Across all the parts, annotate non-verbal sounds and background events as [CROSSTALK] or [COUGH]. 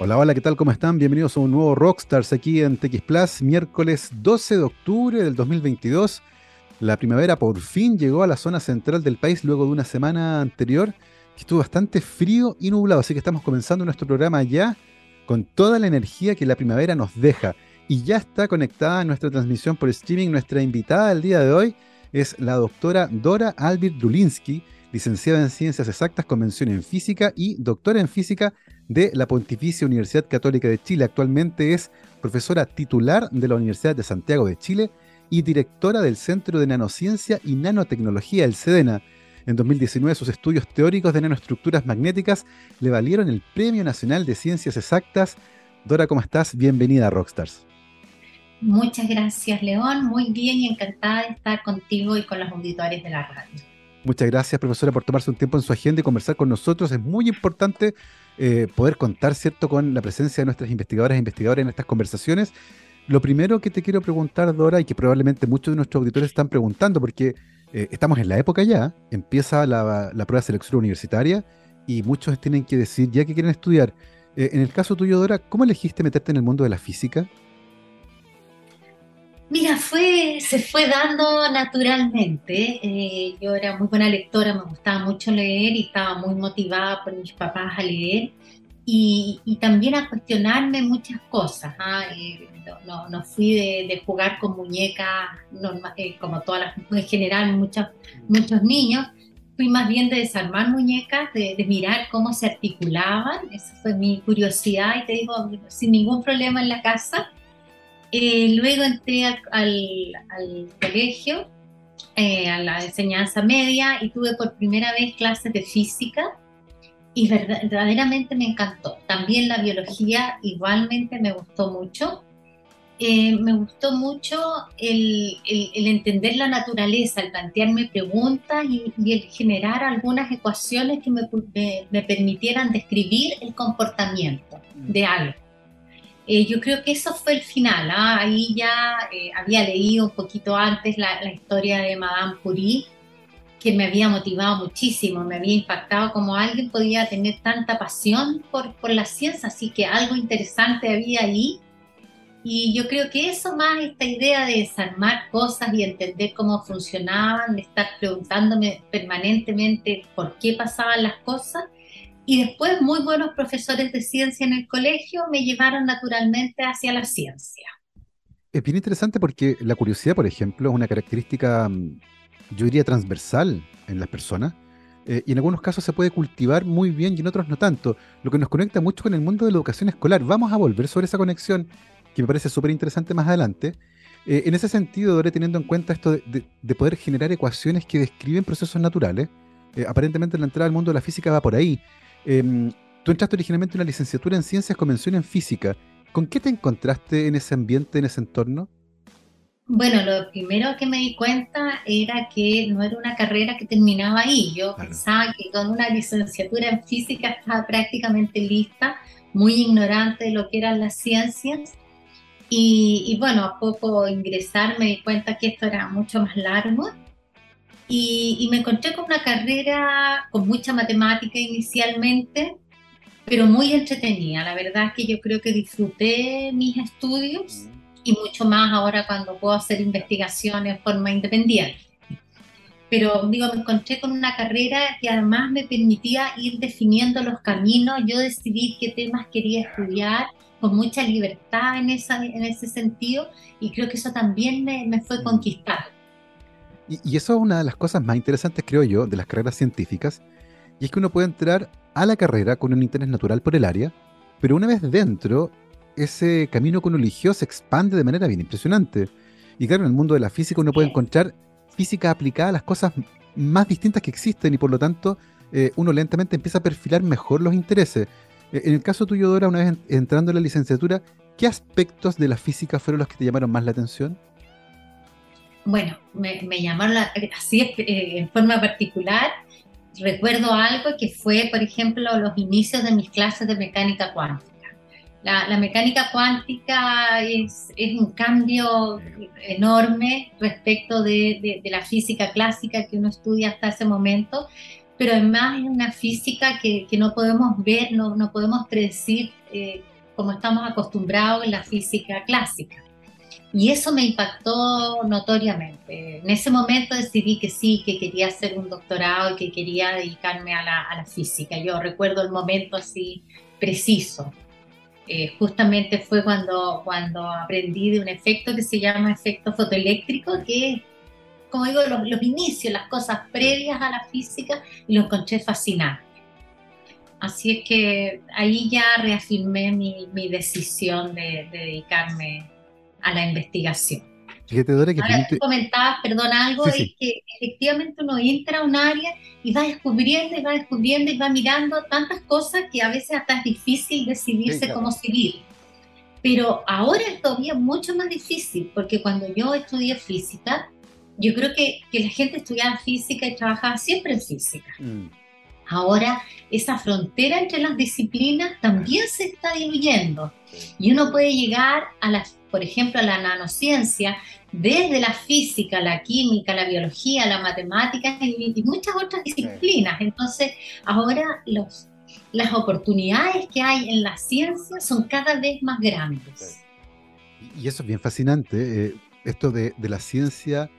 Hola, hola, ¿qué tal? ¿Cómo están? Bienvenidos a un nuevo Rockstars aquí en TX Plus, miércoles 12 de octubre del 2022. La primavera por fin llegó a la zona central del país luego de una semana anterior que estuvo bastante frío y nublado, así que estamos comenzando nuestro programa ya con toda la energía que la primavera nos deja. Y ya está conectada en nuestra transmisión por streaming. Nuestra invitada del día de hoy es la doctora Dora Albert Drulinski, licenciada en Ciencias Exactas con mención en Física y doctora en Física de la Pontificia Universidad Católica de Chile. Actualmente es profesora titular de la Universidad de Santiago de Chile y directora del Centro de Nanociencia y Nanotecnología, el SEDENA. En 2019 sus estudios teóricos de nanoestructuras magnéticas le valieron el Premio Nacional de Ciencias Exactas. Dora, ¿cómo estás? Bienvenida a Rockstars. Muchas gracias, León. Muy bien y encantada de estar contigo y con los auditores de la radio. Muchas gracias, profesora, por tomarse un tiempo en su agenda y conversar con nosotros. Es muy importante eh, poder contar, ¿cierto?, con la presencia de nuestras investigadoras e investigadores en estas conversaciones. Lo primero que te quiero preguntar, Dora, y que probablemente muchos de nuestros auditores están preguntando, porque eh, estamos en la época ya, empieza la, prueba de selección universitaria y muchos tienen que decir ya que quieren estudiar. Eh, en el caso tuyo, Dora, ¿cómo elegiste meterte en el mundo de la física? Mira, fue, se fue dando naturalmente. Eh, yo era muy buena lectora, me gustaba mucho leer y estaba muy motivada por mis papás a leer y, también a cuestionarme muchas cosas. ¿ah? Eh, no, no, fui de, jugar con muñecas eh, como todas las, en general muchos, muchos niños. Fui más bien de desarmar muñecas, de, de mirar cómo se articulaban. Esa fue mi curiosidad y te digo, sin ningún problema en la casa eh, luego entré al, colegio, eh, a la enseñanza media y tuve por primera vez clases de física y verdaderamente me encantó. También la biología igualmente me gustó mucho. Eh, me gustó mucho el, entender la naturaleza, el plantearme preguntas y, el generar algunas ecuaciones que me, me permitieran describir el comportamiento de algo. Eh, yo creo que eso fue el final. ¿ah? Ahí ya eh, había leído un poquito antes la, historia de Madame Curie, que me había motivado muchísimo, me había impactado como alguien podía tener tanta pasión por, por la ciencia, así que algo interesante había ahí. Y yo creo que eso más, esta idea de desarmar cosas y entender cómo funcionaban, de estar preguntándome permanentemente por qué pasaban las cosas, y después muy buenos profesores de ciencia en el colegio me llevaron naturalmente hacia la ciencia. Es bien interesante porque la curiosidad, por ejemplo, es una característica, mm, yo diría, transversal en las personas. Eh, y en algunos casos se puede cultivar muy bien y en otros no tanto, lo que nos conecta mucho con el mundo de la educación escolar. Vamos a volver sobre esa conexión que me parece súper interesante más adelante. Eh, en ese sentido, Dore, teniendo en cuenta esto de, poder generar ecuaciones que describen procesos naturales, eh, aparentemente la entrada al mundo de la física va por ahí. Em, tú entraste originalmente en una licenciatura en ciencias con mención en física. ¿Con qué te encontraste en ese ambiente, en ese entorno? Bueno, lo primero que me di cuenta era que no era una carrera que terminaba ahí. Yo pensaba que con una licenciatura en física estaba prácticamente lista, muy ignorante de lo que eran las ciencias. Y, y, bueno, a poco ingresar me di cuenta que esto era mucho más largo y, me encontré con una carrera con mucha matemática inicialmente, pero muy entretenida. La verdad es que yo creo que disfruté mis estudios y mucho más ahora cuando puedo hacer investigaciones de forma independiente. Pero digo, me encontré con una carrera que además me permitía ir definiendo los caminos. Yo decidí qué temas quería estudiar con mucha libertad en, esa, en ese sentido y creo que eso también me, me fue conquistando. Y, eso es una de las cosas más interesantes, creo yo, de las carreras científicas, y es que uno puede entrar a la carrera con un interés natural por el área, pero una vez dentro, ese camino que uno eligió se expande de manera bien impresionante. Y claro, en el mundo de la física uno puede encontrar física aplicada a las cosas más distintas que existen y por lo tanto eh, uno lentamente empieza a perfilar mejor los intereses. Eh, en el caso tuyo, Dora, una vez entrando en la licenciatura, ¿qué aspectos de la física fueron los que te llamaron más la atención? Bueno, me, me llamaron así eh, en forma particular. Recuerdo algo que fue, por ejemplo, los inicios de mis clases de mecánica cuántica. La, mecánica cuántica es, es, un cambio enorme respecto de, de, la física clásica que uno estudia hasta ese momento, pero además es una física que, que no podemos ver, no, no podemos predecir eh, como estamos acostumbrados en la física clásica. Y eso me impactó notoriamente. En ese momento decidí que sí, que quería hacer un doctorado y que quería dedicarme a la, a la física. Yo recuerdo el momento así preciso. Eh, justamente fue cuando, cuando aprendí de un efecto que se llama efecto fotoeléctrico, que es, como digo, los, los inicios, las cosas previas a la física, y lo encontré fascinante. Así es que ahí ya reafirmé mi, mi decisión de, de dedicarme a la investigación. Fíjate, Dora, que Ahora, tú comentabas, perdón, algo, Sí, es sí. que efectivamente uno entra a un área y va descubriendo y va descubriendo y va mirando tantas cosas que a veces hasta es difícil decidirse Sí, claro. cómo seguir. Pero ahora es todavía mucho más difícil, porque cuando yo estudié física, yo creo que, que la gente estudiaba física y trabajaba siempre en física. Mm, Ahora esa frontera entre las disciplinas también se está diluyendo y uno puede llegar a la, por ejemplo, a la nanociencia desde la física, la química, la biología, la matemática y, y muchas otras disciplinas. Entonces, ahora los, las oportunidades que hay en la ciencia son cada vez más grandes. Y eso es bien fascinante, eh, esto de, de la ciencia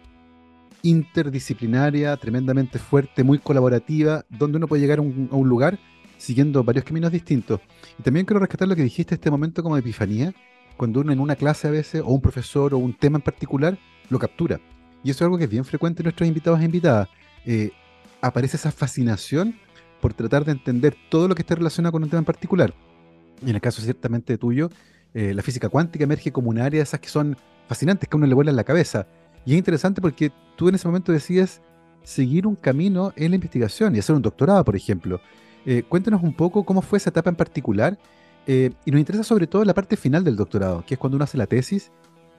interdisciplinaria, tremendamente fuerte, muy colaborativa, donde uno puede llegar a un, a un lugar siguiendo varios caminos distintos. Y también quiero rescatar lo que dijiste, este momento como epifanía, cuando uno en una clase a veces, o un profesor, o un tema en particular, lo captura. Y eso es algo que es bien frecuente en nuestros invitados e invitadas. Eh, aparece esa fascinación por tratar de entender todo lo que esté relacionado con un tema en particular. Y en el caso ciertamente tuyo, eh, la física cuántica emerge como un área de esas que son fascinantes, que a uno le vuelan la cabeza. Y es interesante porque tú en ese momento decides seguir un camino en la investigación y hacer un doctorado, por ejemplo. Eh, cuéntanos un poco cómo fue esa etapa en particular. eh, y nos interesa sobre todo la parte final del doctorado, que es cuando uno hace la tesis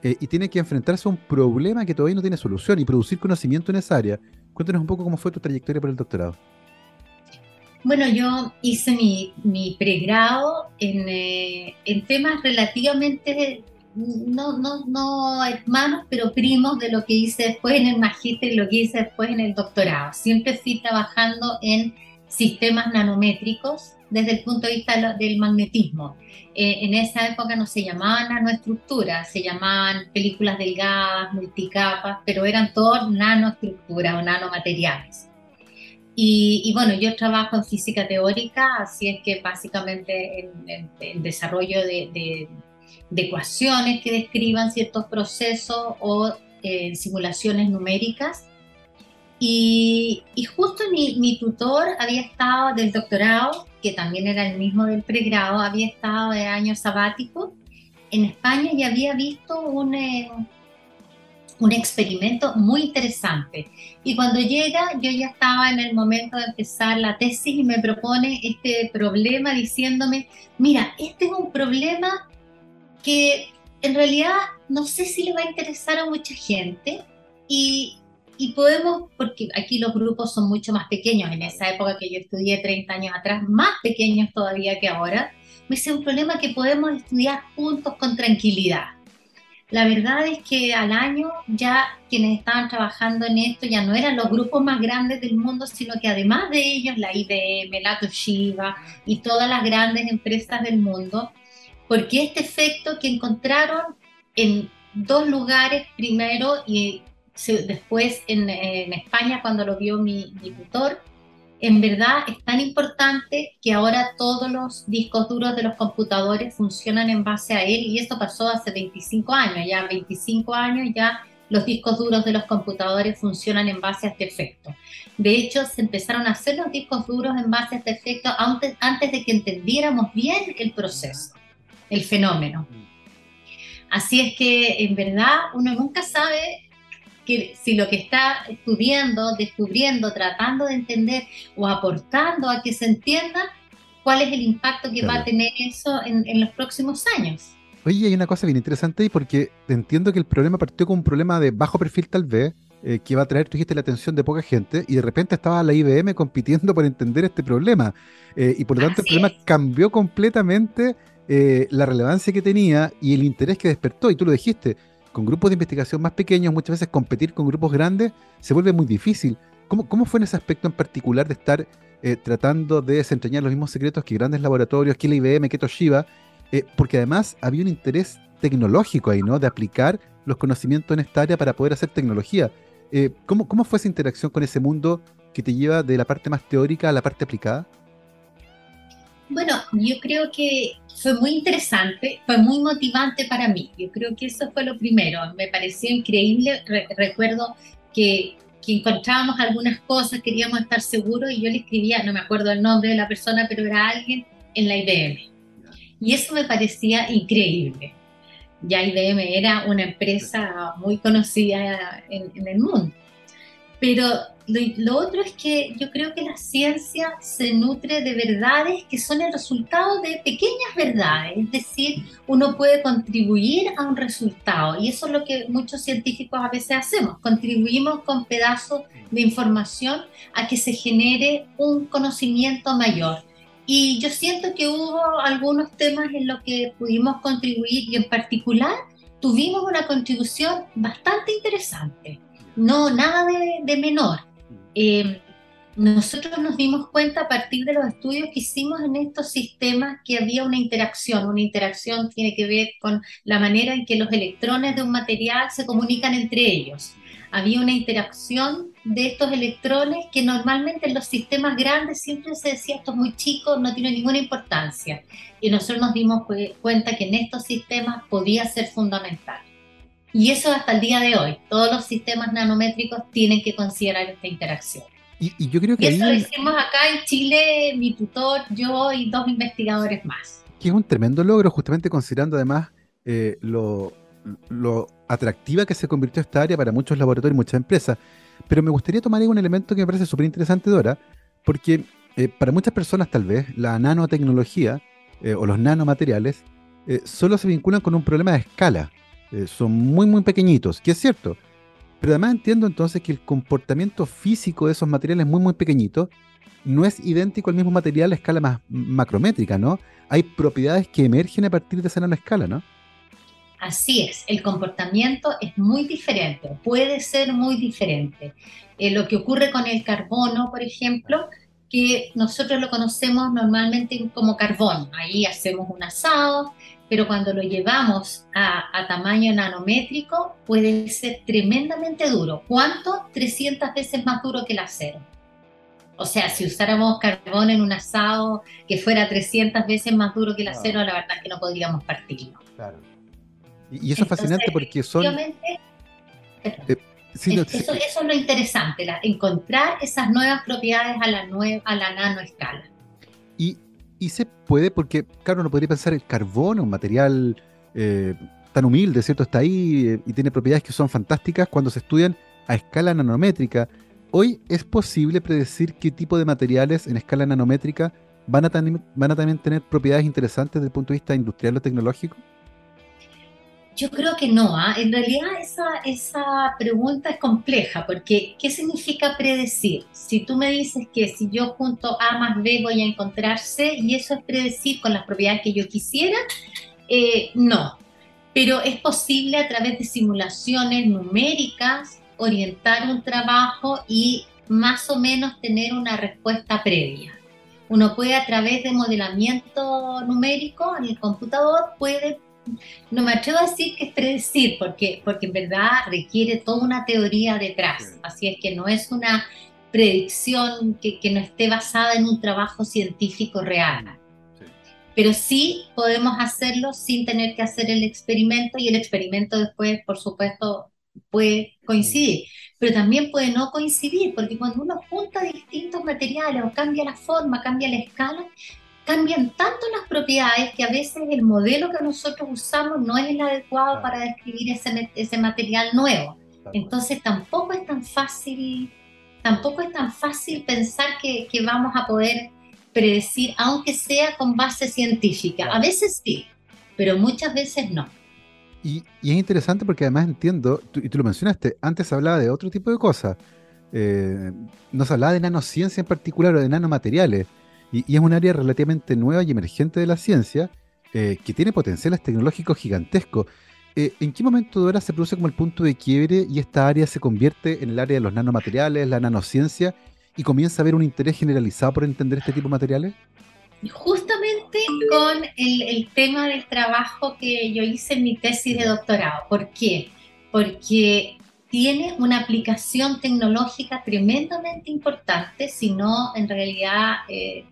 eh, y tiene que enfrentarse a un problema que todavía no tiene solución y producir conocimiento en esa área. Cuéntanos un poco cómo fue tu trayectoria por el doctorado. Bueno, yo hice mi, pregrado eh, en temas relativamente, no, no, no hermanos, pero primos de lo que hice después en el magíster y lo que hice después en el doctorado. Siempre fui trabajando en sistemas nanométricos desde el punto de vista del magnetismo. Eh, en esa época no se llamaban nanoestructuras, se llamaban películas delgadas, multicapas, pero eran todas nanoestructuras o nanomateriales. Y, y bueno, yo trabajo en física teórica, así es que básicamente en, en- en desarrollo de, de- de ecuaciones que describan ciertos procesos o eh, simulaciones numéricas. Y, justo mi, tutor había estado del doctorado, que también era el mismo del pregrado, había estado de año sabático en España y había visto un, eh, un experimento muy interesante. Y cuando llega, yo ya estaba en el momento de empezar la tesis y me propone este problema diciéndome, mira, este es un problema que en realidad no sé si le va a interesar a mucha gente y, y podemos, porque aquí los grupos son mucho más pequeños, en esa época que yo estudié 30 años atrás, más pequeños todavía que ahora, me dice un problema que podemos estudiar juntos con tranquilidad. La verdad es que al año ya quienes estaban trabajando en esto ya no eran los grupos más grandes del mundo, sino que además de ellos, la IBM, la Toshiba y todas las grandes empresas del mundo, porque este efecto que encontraron en dos lugares primero y después en, en España cuando lo vio mi, mi tutor, en verdad es tan importante que ahora todos los discos duros de los computadores funcionan en base a él y esto pasó hace 25 años, ya 25 años ya los discos duros de los computadores funcionan en base a este efecto. De hecho, se empezaron a hacer los discos duros en base a este efecto antes, antes de que entendiéramos bien el proceso, el fenómeno. Así es que en verdad uno nunca sabe que si lo que está estudiando, descubriendo, tratando de entender o aportando a que se entienda, cuál es el impacto que Claro. va a tener eso en, en los próximos años. Oye, hay una cosa bien interesante ahí porque entiendo que el problema partió con un problema de bajo perfil tal vez, eh, que va a traer, tú dijiste, la atención de poca gente y de repente estaba la IBM compitiendo por entender este problema. Eh, y por lo tanto el problema es. cambió completamente eh, la relevancia que tenía y el interés que despertó. Y tú lo dijiste, con grupos de investigación más pequeños, muchas veces competir con grupos grandes se vuelve muy difícil. ¿Cómo, cómo fue en ese aspecto en particular de estar eh, tratando de desentrañar los mismos secretos que grandes laboratorios, que la IBM, que Toshiba, eh, porque además había un interés tecnológico ahí, ¿no? De aplicar los conocimientos en esta área para poder hacer tecnología. ¿cómo, ¿Cómo fue esa interacción con ese mundo que te lleva de la parte más teórica a la parte aplicada? Bueno, yo creo que fue muy interesante, fue muy motivante para mí. Yo creo que eso fue lo primero. Me pareció increíble. recuerdo que, encontrábamos algunas cosas, queríamos estar seguros y yo le escribía, no me acuerdo el nombre de la persona, pero era alguien en la IBM. Y eso me parecía increíble. Ya IBM era una empresa muy conocida en el mundo. Pero lo, otro es que yo creo que la ciencia se nutre de verdades que son el resultado de pequeñas verdades, es decir, uno puede contribuir a un resultado y eso es lo que muchos científicos a veces hacemos, contribuimos con pedazos de información a que se genere un conocimiento mayor. Y yo siento que hubo algunos temas en los que pudimos contribuir y en particular tuvimos una contribución bastante interesante no, nada de, menor. Eh, nosotros nos dimos cuenta a partir de los estudios que hicimos en estos sistemas que había una interacción. Una interacción tiene que ver con la manera en que los electrones de un material se comunican entre ellos. Había una interacción de estos electrones que normalmente en los sistemas grandes siempre se decía esto es muy chico, no tiene ninguna importancia. Y nosotros nos dimos cuenta que en estos sistemas podía ser fundamental. Y eso hasta el día de hoy. Todos los sistemas nanométricos tienen que considerar esta interacción. Y, yo creo que... eso lo hicimos acá en Chile, mi tutor, yo y dos investigadores más. Que es un tremendo logro, justamente considerando además eh, lo, lo atractiva que se convirtió esta área para muchos laboratorios y muchas empresas. Pero me gustaría tomar ahí un elemento que me parece súper interesante, Dora, porque eh, para muchas personas tal vez la nanotecnología eh, o los nanomateriales solo se vinculan con un problema de escala. Eh, son muy, muy pequeñitos, que es cierto. Pero además entiendo entonces que el comportamiento físico de esos materiales muy, muy pequeñitos no es idéntico al mismo material a escala más macrométrica, ¿no? Hay propiedades que emergen a partir de esa escala, ¿no? Así es, el comportamiento es muy diferente, puede ser muy diferente. Eh, lo que ocurre con el carbono, por ejemplo, que nosotros lo conocemos normalmente como carbón. Ahí hacemos un asado, pero cuando lo llevamos a, tamaño nanométrico puede ser tremendamente duro. ¿Cuánto? 300 veces más duro que el acero. O sea, si usáramos carbón en un asado que fuera 300 veces más duro que el acero, la verdad es que no podríamos partirlo. Claro. Y, eso es fascinante porque son... Eh, eso, eso, es lo interesante, encontrar esas nuevas propiedades a la, a la nanoescala. Y, se puede, porque, claro, uno podría pensar el carbono, un material eh, tan humilde, ¿cierto? Está ahí eh, y tiene propiedades que son fantásticas cuando se estudian a escala nanométrica. Hoy es posible predecir qué tipo de materiales en escala nanométrica van a, van a también tener propiedades interesantes desde el punto de vista industrial o tecnológico. Yo creo que no. ¿ah? En realidad esa, esa pregunta es compleja porque ¿qué significa predecir? Si tú me dices que si yo junto A más B voy a encontrar C y eso es predecir con las propiedades que yo quisiera, eh, no. Pero es posible a través de simulaciones numéricas orientar un trabajo y más o menos tener una respuesta previa. Uno puede a través de modelamiento numérico en el computador puede no me atrevo a decir que es predecir, porque, porque en verdad requiere toda una teoría detrás. Así es que no es una predicción que, no esté basada en un trabajo científico real. Pero sí podemos hacerlo sin tener que hacer el experimento y el experimento después, por supuesto, puede coincidir. Pero también puede no coincidir, porque cuando uno junta distintos materiales o cambia la forma, cambia la escala, cambian tanto las propiedades que a veces el modelo que nosotros usamos no es el adecuado para describir ese, ese material nuevo. Entonces tampoco es tan fácil, tampoco es tan fácil pensar que, que vamos a poder predecir, aunque sea con base científica. A veces sí, pero muchas veces no. Y, y es interesante porque además entiendo, y tú lo mencionaste, antes hablaba de otro tipo de cosas. Eh, no se hablaba de nanociencia en particular o de nanomateriales. Y, es un área relativamente nueva y emergente de la ciencia eh, que tiene potenciales tecnológicos gigantescos. Eh, ¿En qué momento Dora se produce como el punto de quiebre y esta área se convierte en el área de los nanomateriales, la nanociencia? y comienza a haber un interés generalizado por entender este tipo de materiales? Justamente con el, el tema del trabajo que yo hice en mi tesis de doctorado. ¿Por qué? Porque tiene una aplicación tecnológica tremendamente importante, si no en realidad eh,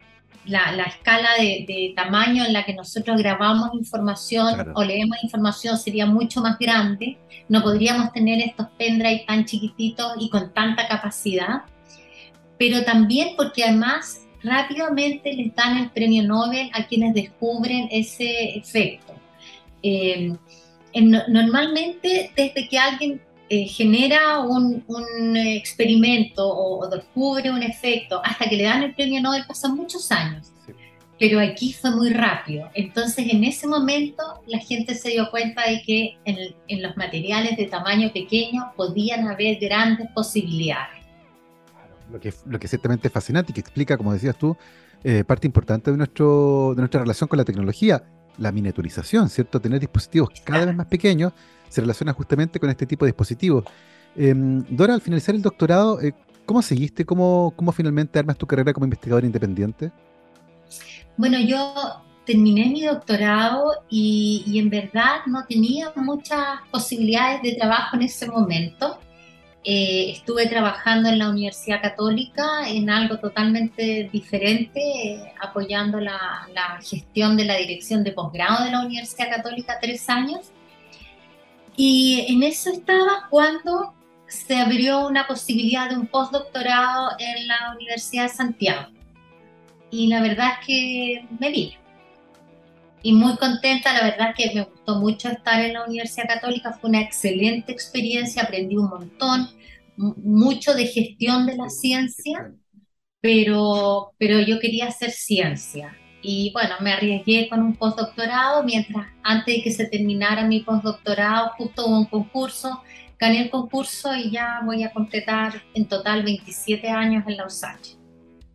la, la, escala de, de, tamaño en la que nosotros grabamos información claro. o leemos información sería mucho más grande, no podríamos tener estos pendrive tan chiquititos y con tanta capacidad, pero también porque además rápidamente les dan el premio Nobel a quienes descubren ese efecto. Eh, en, normalmente desde que alguien eh, genera un, un experimento o, o, descubre un efecto hasta que le dan el premio Nobel pasan muchos años. Sí. Pero aquí fue muy rápido. Entonces, en ese momento, la gente se dio cuenta de que en, en los materiales de tamaño pequeño podían haber grandes posibilidades. Lo que, lo que ciertamente es fascinante y que explica, como decías tú, eh, parte importante de, nuestro, de nuestra relación con la tecnología, la miniaturización, ¿cierto? Tener dispositivos cada vez más pequeños se relaciona justamente con este tipo de dispositivos. Eh, Dora, al finalizar el doctorado, eh, ¿cómo seguiste? ¿Cómo, ¿Cómo finalmente armas tu carrera como investigadora independiente? Bueno, yo terminé mi doctorado y, y, en verdad no tenía muchas posibilidades de trabajo en ese momento. Eh, estuve trabajando en la Universidad Católica en algo totalmente diferente, eh, apoyando la, la, gestión de la dirección de posgrado de la Universidad Católica tres años. Y en eso estaba cuando se abrió una posibilidad de un postdoctorado en la Universidad de Santiago. Y la verdad es que me vine. Y muy contenta, la verdad es que me gustó mucho estar en la Universidad Católica, fue una excelente experiencia, aprendí un montón, mucho de gestión de la ciencia, pero, pero yo quería hacer ciencia. Y bueno, me arriesgué con un postdoctorado, mientras antes de que se terminara mi postdoctorado, justo hubo un concurso, gané el concurso y ya voy a completar en total 27 años en la USACH.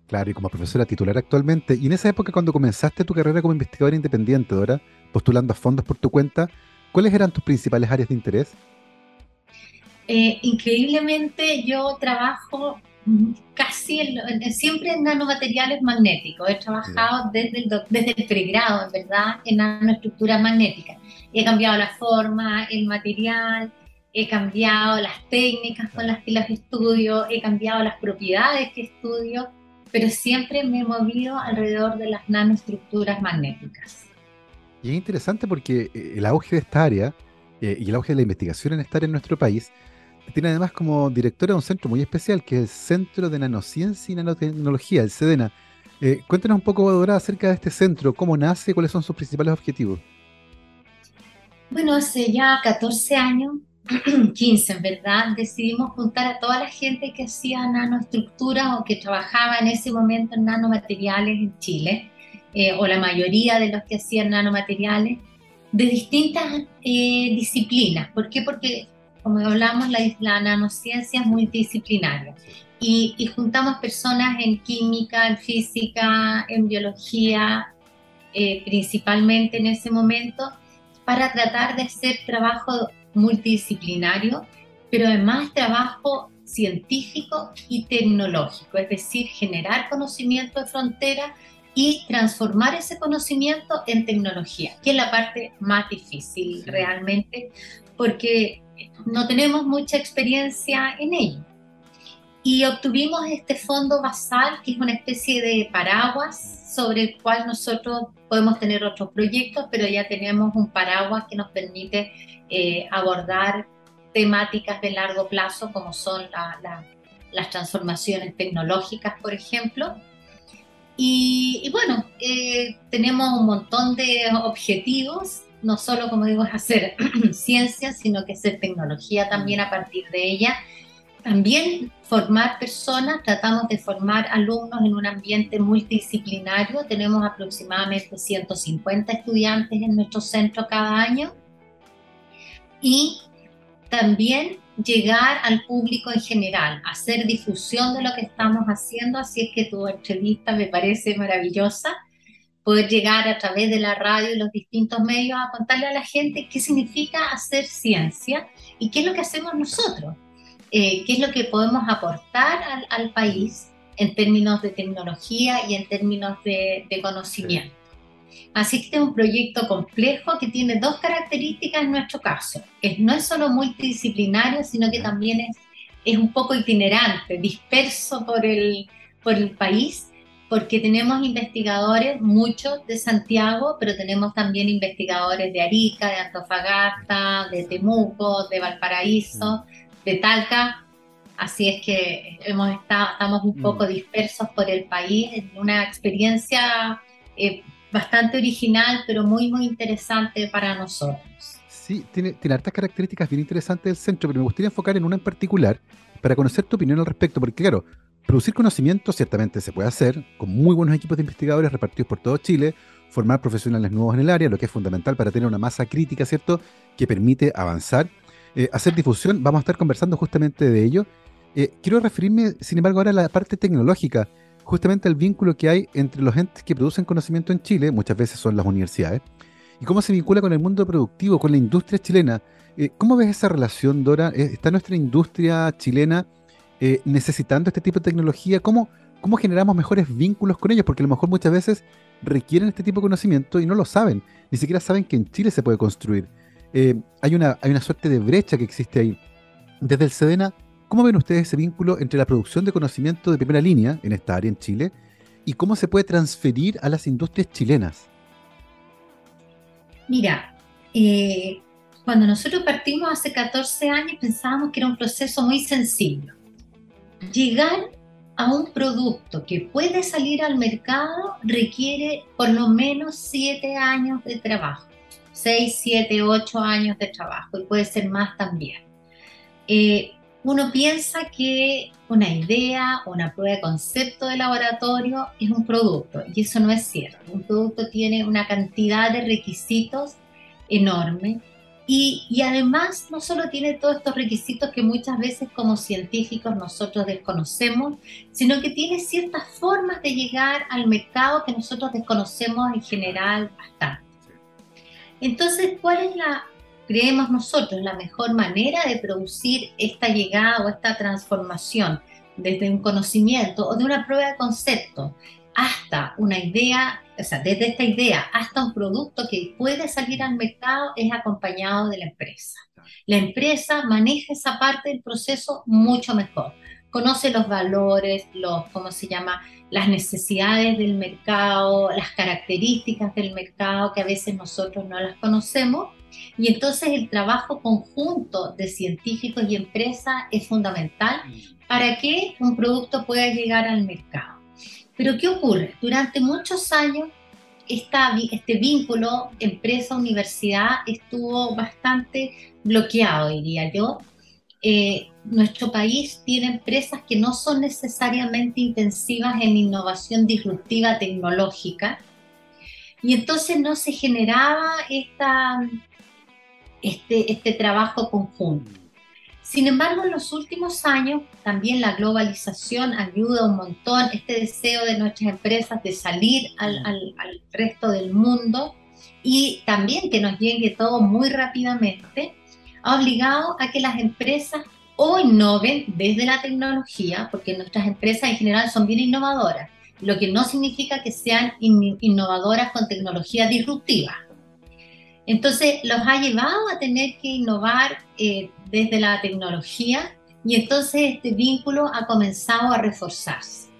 Claro, y como profesora titular actualmente. Y en esa época, cuando comenzaste tu carrera como investigadora independiente, Dora, postulando a fondos por tu cuenta, ¿cuáles eran tus principales áreas de interés? Eh, increíblemente, yo trabajo casi siempre en nanomateriales magnéticos. He trabajado desde el, desde el pregrado, en verdad, en nanoestructuras magnéticas. He cambiado la forma, el material, he cambiado las técnicas con las que las estudio, he cambiado las propiedades que estudio, pero siempre me he movido alrededor de las nanoestructuras magnéticas. Y es interesante porque el auge de esta área eh, y el auge de la investigación en esta área en nuestro país tiene además como directora un centro muy especial, que es el Centro de Nanociencia y Nanotecnología, el CEDENA. Eh, cuéntanos un poco, Dora, acerca de este centro, cómo nace, cuáles son sus principales objetivos. Bueno, hace ya 14 años, [CLEARS THROAT] 15 en verdad, decidimos juntar a toda la gente que hacía nanoestructuras o que trabajaba en ese momento en nanomateriales en Chile, eh, o la mayoría de los que hacían nanomateriales, de distintas eh, disciplinas. ¿Por qué? Porque como hablamos, la, la nanociencia es multidisciplinaria. Y, y, juntamos personas en química, en física, en biología, eh, principalmente en ese momento, para tratar de hacer trabajo multidisciplinario, pero además trabajo científico y tecnológico, es decir, generar conocimiento de frontera y transformar ese conocimiento en tecnología, que es la parte más difícil realmente, porque no tenemos mucha experiencia en ello. Y obtuvimos este fondo basal, que es una especie de paraguas sobre el cual nosotros podemos tener otros proyectos, pero ya tenemos un paraguas que nos permite eh, abordar temáticas de largo plazo, como son la, la, las transformaciones tecnológicas, por ejemplo. Y, y bueno, eh, tenemos un montón de objetivos no solo, como digo, es hacer [CLEARS THROAT] ciencia, sino que hacer tecnología también a partir de ella. También formar personas, tratamos de formar alumnos en un ambiente multidisciplinario. Tenemos aproximadamente 150 estudiantes en nuestro centro cada año. Y también llegar al público en general, hacer difusión de lo que estamos haciendo. Así es que tu entrevista me parece maravillosa poder llegar a través de la radio y los distintos medios a contarle a la gente qué significa hacer ciencia y qué es lo que hacemos nosotros, eh, qué es lo que podemos aportar al, país en términos de tecnología y en términos de, conocimiento. Así que este es un proyecto complejo que tiene dos características en nuestro caso. Es, no es solo multidisciplinario, sino que también es, es un poco itinerante, disperso por el, por el país, porque tenemos investigadores, muchos de Santiago, pero tenemos también investigadores de Arica, de Antofagasta, de Temuco, de Valparaíso, de Talca. Así es que hemos estado, estamos un poco mm. dispersos por el país, en una experiencia eh, bastante original, pero muy, muy interesante para nosotros. Sí, tiene, tiene hartas características bien interesantes del centro, pero me gustaría enfocar en una en particular para conocer tu opinión al respecto, porque claro, producir conocimiento ciertamente se puede hacer con muy buenos equipos de investigadores repartidos por todo Chile, formar profesionales nuevos en el área, lo que es fundamental para tener una masa crítica, ¿cierto?, que permite avanzar. Eh, hacer difusión, vamos a estar conversando justamente de ello. Eh, quiero referirme, sin embargo, ahora a la parte tecnológica, justamente al vínculo que hay entre los entes que producen conocimiento en Chile, muchas veces son las universidades, y cómo se vincula con el mundo productivo, con la industria chilena. Eh, ¿Cómo ves esa relación, Dora? ¿Está nuestra industria chilena necesitando este tipo de tecnología? ¿Cómo, ¿Cómo generamos mejores vínculos con ellos? Porque a lo mejor muchas veces requieren este tipo de conocimiento y no lo saben. Ni siquiera saben que en Chile se puede construir. Eh, hay, una, hay una suerte de brecha que existe ahí. Desde el SEDENA, ¿cómo ven ustedes ese vínculo entre la producción de conocimiento de primera línea en esta área en Chile y cómo se puede transferir a las industrias chilenas? Mira, eh, cuando nosotros partimos hace 14 años pensábamos que era un proceso muy sencillo. Llegar a un producto que puede salir al mercado requiere por lo menos 7 años de trabajo. 6, 7, 8 años de trabajo y puede ser más también. Eh, uno piensa que una idea una prueba de concepto de laboratorio es un producto y eso no es cierto. Un producto tiene una cantidad de requisitos enorme y, además no solo tiene todos estos requisitos que muchas veces como científicos nosotros desconocemos, sino que tiene ciertas formas de llegar al mercado que nosotros desconocemos en general bastante. Entonces, ¿cuál es la, creemos nosotros, la mejor manera de producir esta llegada o esta transformación desde un conocimiento o de una prueba de concepto hasta una idea, o sea, desde esta idea hasta un producto que puede salir al mercado es acompañado de la empresa. La empresa maneja esa parte del proceso mucho mejor. Conoce los valores, los, ¿cómo se llama? las necesidades del mercado, las características del mercado que a veces nosotros no las conocemos. Y entonces el trabajo conjunto de científicos y empresas es fundamental para que un producto pueda llegar al mercado. Pero ¿qué ocurre? Durante muchos años este vínculo empresa-universidad estuvo bastante bloqueado, diría yo, eh, nuestro país tiene empresas que no son necesariamente intensivas en innovación disruptiva tecnológica y entonces no se generaba esta, este, este trabajo conjunto. Sin embargo, en los últimos años también la globalización ayuda un montón, este deseo de nuestras empresas de salir al, resto del mundo y también que nos llegue todo muy rápidamente ha obligado a que las empresas o innoven desde la tecnología, porque nuestras empresas en general son bien innovadoras, lo que no significa que sean innovadoras con tecnología disruptiva. Entonces los ha llevado a tener que innovar eh, desde la tecnología y entonces este vínculo ha comenzado a reforzarse.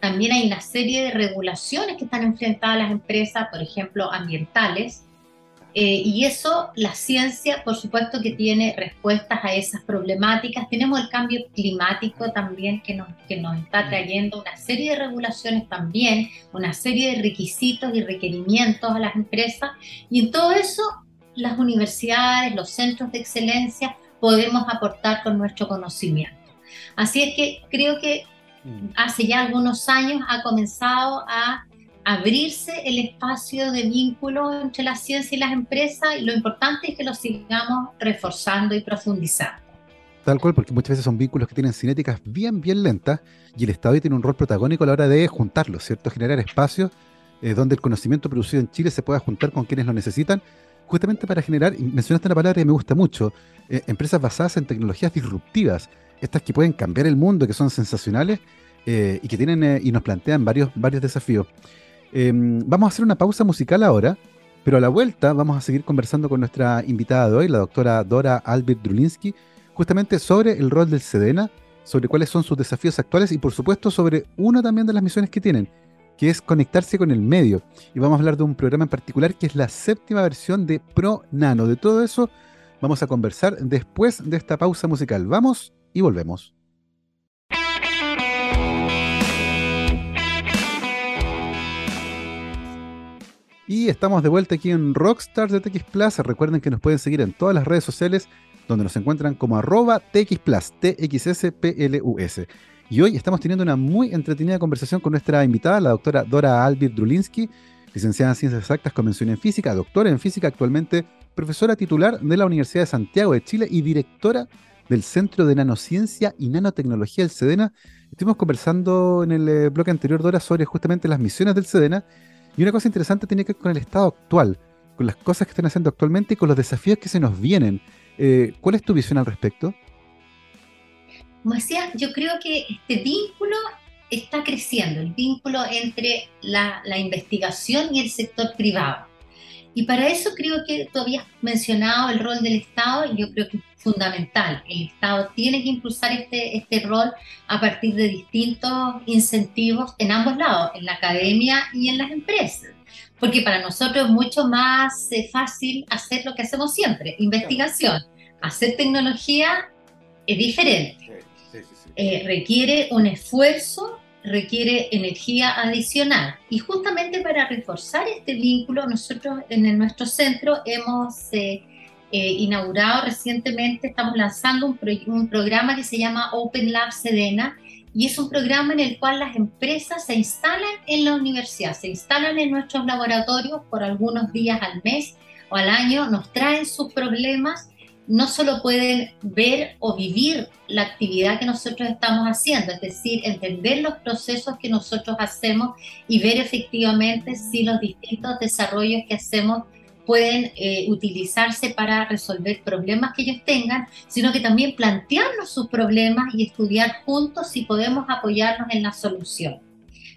También hay una serie de regulaciones que están enfrentadas las empresas, por ejemplo, ambientales, eh, y eso, la ciencia, por supuesto que tiene respuestas a esas problemáticas. Tenemos el cambio climático también que nos, que nos está trayendo una serie de regulaciones también, una serie de requisitos y requerimientos a las empresas. Y en todo eso, las universidades, los centros de excelencia, podemos aportar con nuestro conocimiento. Así es que creo que mm. hace ya algunos años ha comenzado a abrirse el espacio de vínculo entre la ciencia y las empresas y lo importante es que lo sigamos reforzando y profundizando. Tal cual, porque muchas veces son vínculos que tienen cinéticas bien, bien lentas y el Estado tiene un rol protagónico a la hora de juntarlos, ¿cierto? Generar espacios eh, donde el conocimiento producido en Chile se pueda juntar con quienes lo necesitan, justamente para generar, mencionaste una palabra que me gusta mucho, eh, empresas basadas en tecnologías disruptivas, estas que pueden cambiar el mundo, que son sensacionales eh, y que tienen eh, y nos plantean varios, varios desafíos. Em, vamos a hacer una pausa musical ahora, pero a la vuelta vamos a seguir conversando con nuestra invitada de hoy, la doctora Dora Albert Drulinski, justamente sobre el rol del SEDENA, sobre cuáles son sus desafíos actuales y por supuesto sobre una también de las misiones que tienen, que es conectarse con el medio. Y vamos a hablar de un programa en particular que es la séptima versión de Pro Nano. De todo eso vamos a conversar después de esta pausa musical. Vamos y volvemos. Y estamos de vuelta aquí en Rockstars de TX Plus. Recuerden que nos pueden seguir en todas las redes sociales donde nos encuentran como arroba TX Plus, TXSPLUS. Y hoy estamos teniendo una muy entretenida conversación con nuestra invitada, la doctora Dora Albir Drulinski, licenciada en Ciencias Exactas, Convención en Física, doctora en Física, actualmente profesora titular de la Universidad de Santiago de Chile y directora del Centro de Nanociencia y Nanotecnología del SEDENA. Estuvimos conversando en el eh, bloque anterior, Dora, sobre justamente las misiones del SEDENA y una cosa interesante tiene que ver con el estado actual, con las cosas que están haciendo actualmente y con los desafíos que se nos vienen. Eh, ¿Cuál es tu visión al respecto? Como decía, yo creo que este vínculo está creciendo, el vínculo entre la, la investigación y el sector privado. Y para eso creo que tú habías mencionado el rol del Estado, y yo creo que es fundamental. El Estado tiene que impulsar este, este rol a partir de distintos incentivos en ambos lados, en la academia y en las empresas. Porque para nosotros es mucho más eh, fácil hacer lo que hacemos siempre, investigación. Hacer tecnología es diferente. Eh, requiere un esfuerzo requiere energía adicional. Y justamente para reforzar este vínculo, nosotros en nuestro centro hemos eh, eh, inaugurado recientemente, estamos lanzando un, un, programa que se llama Open Lab Sedena, y es un programa en el cual las empresas se instalan en la universidad, se instalan en nuestros laboratorios por algunos días al mes o al año, nos traen sus problemas no solo pueden ver o vivir la actividad que nosotros estamos haciendo, es decir, entender los procesos que nosotros hacemos y ver efectivamente si los distintos desarrollos que hacemos pueden eh, utilizarse para resolver problemas que ellos tengan, sino que también plantearnos sus problemas y estudiar juntos si podemos apoyarnos en la solución.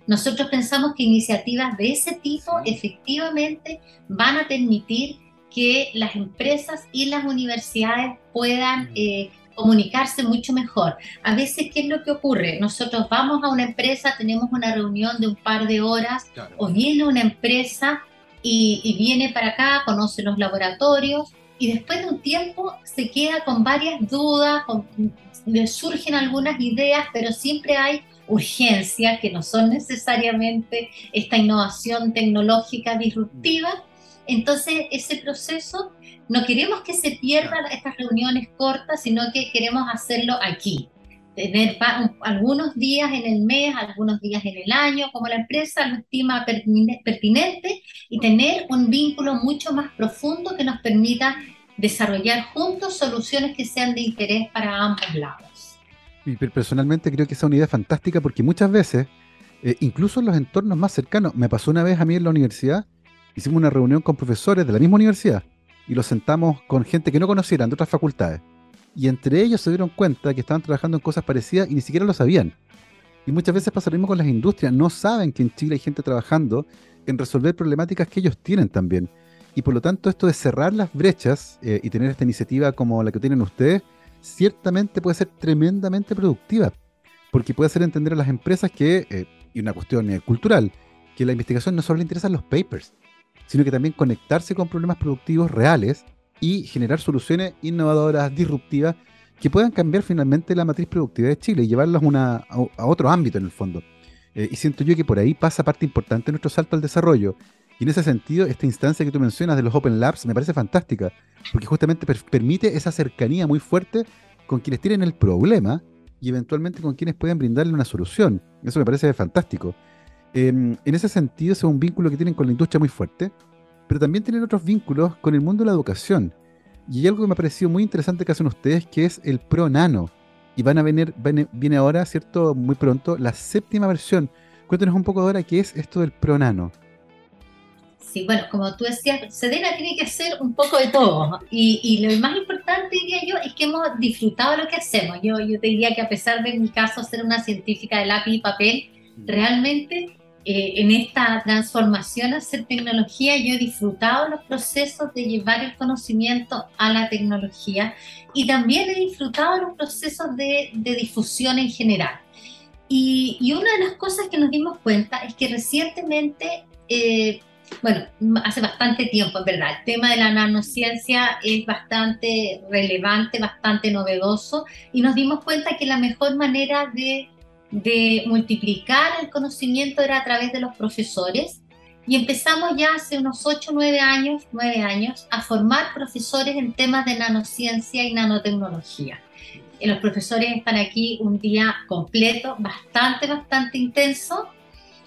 Nosotros pensamos que iniciativas de ese tipo efectivamente van a permitir que las empresas y las universidades puedan eh, comunicarse mucho mejor. A veces, ¿qué es lo que ocurre? Nosotros vamos a una empresa, tenemos una reunión de un par de horas, o viene una empresa y, viene para acá, conoce los laboratorios, y después de un tiempo se queda con varias dudas, le surgen algunas ideas, pero siempre hay urgencias que no son necesariamente esta innovación tecnológica disruptiva, entonces, ese proceso no queremos que se pierdan estas reuniones cortas, sino que queremos hacerlo aquí. Tener algunos días en el mes, algunos días en el año, como la empresa lo estima pertinente, y tener un vínculo mucho más profundo que nos permita desarrollar juntos soluciones que sean de interés para ambos lados. Y personalmente creo que esa unidad es fantástica porque muchas veces, eh, incluso en los entornos más cercanos, me pasó una vez a mí en la universidad, hicimos una reunión con profesores de la misma universidad y los sentamos con gente que no conocieran de otras facultades. Y entre ellos se dieron cuenta que estaban trabajando en cosas parecidas y ni siquiera lo sabían. Y muchas veces pasa lo mismo con las industrias. No saben que en Chile hay gente trabajando en resolver problemáticas que ellos tienen también. Y por lo tanto, esto de cerrar las brechas eh, y tener esta iniciativa como la que tienen ustedes, ciertamente puede ser tremendamente productiva. Porque puede hacer entender a las empresas que, eh, y una cuestión eh, cultural, que la investigación no solo le interesan los papers, sino que también conectarse con problemas productivos reales y generar soluciones innovadoras, disruptivas, que puedan cambiar finalmente la matriz productiva de Chile y llevarlos a, otro ámbito en el fondo. Eh, y siento yo que por ahí pasa parte importante de nuestro salto al desarrollo. Y en ese sentido, esta instancia que tú mencionas de los Open Labs me parece fantástica, porque justamente permite esa cercanía muy fuerte con quienes tienen el problema y eventualmente con quienes pueden brindarle una solución. Eso me parece fantástico. Em, en ese sentido, es un vínculo que tienen con la industria muy fuerte, pero también tienen otros vínculos con el mundo de la educación. Y hay algo que me ha parecido muy interesante que hacen ustedes, que es el Pro Nano. Y van a venir, viene, ahora, ¿cierto? Muy pronto, la séptima versión. Cuéntanos un poco ahora qué es esto del Pro Nano. sí. Bueno, como tú decías, Sedena tiene que hacer un poco de todo. Y, y, lo más importante, diría yo, es que hemos disfrutado lo que hacemos. Yo, yo te diría que a pesar de mi caso ser una científica de lápiz y papel, mm. realmente eh, en esta transformación a hacer tecnología, yo he disfrutado los procesos de llevar el conocimiento a la tecnología y también he disfrutado los procesos de, de difusión en general. Y, y, una de las cosas que nos dimos cuenta es que recientemente eh, bueno, hace bastante tiempo, en verdad. El tema de la nanociencia es bastante relevante, bastante novedoso y nos dimos cuenta que la mejor manera de, de multiplicar el conocimiento era a través de los profesores y empezamos ya hace unos 8 9 años, 9 años a formar profesores en temas de nanociencia y nanotecnología. Los profesores están aquí un día completo, bastante, bastante intenso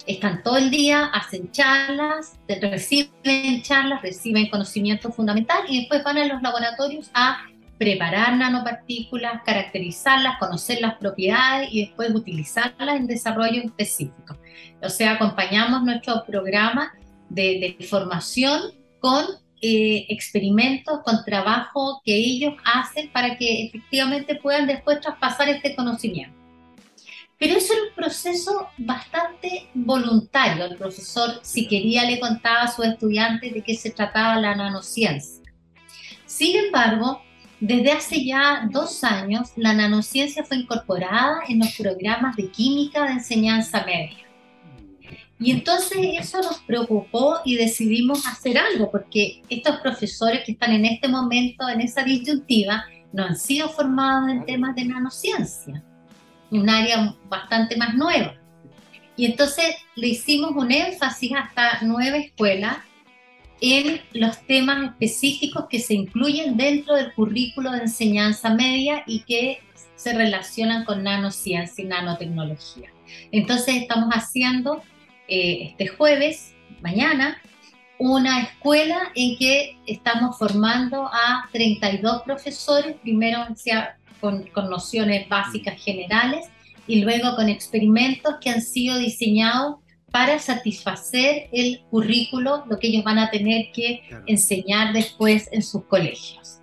están todo el día, hacen charlas, reciben charlas, reciben conocimiento fundamental y después van a los laboratorios a preparar nanopartículas, caracterizarlas, conocer las propiedades y después utilizarlas en desarrollo específico. O sea, acompañamos nuestro programa de, formación con eh, experimentos, con trabajo que ellos hacen para que efectivamente puedan después traspasar este conocimiento. Pero eso era un proceso bastante voluntario. El profesor, si quería, le contaba a sus estudiantes de qué se trataba la nanociencia. Sin embargo, desde hace ya dos años, la nanociencia fue incorporada en los programas de química de enseñanza media. Y entonces eso nos preocupó y decidimos hacer algo, porque estos profesores que están en este momento en esa disyuntiva no han sido formados en temas de nanociencia un área bastante más nueva. Y entonces le hicimos un énfasis hasta nueva escuela en los temas específicos que se incluyen dentro del currículo de enseñanza media y que se relacionan con nanociencia y nanotecnología. Entonces estamos haciendo eh, este jueves, mañana, una escuela en que estamos formando a 32 profesores, primero con, nociones básicas generales y luego con experimentos que han sido diseñados para satisfacer el currículo, lo que ellos van a tener que enseñar después en sus colegios.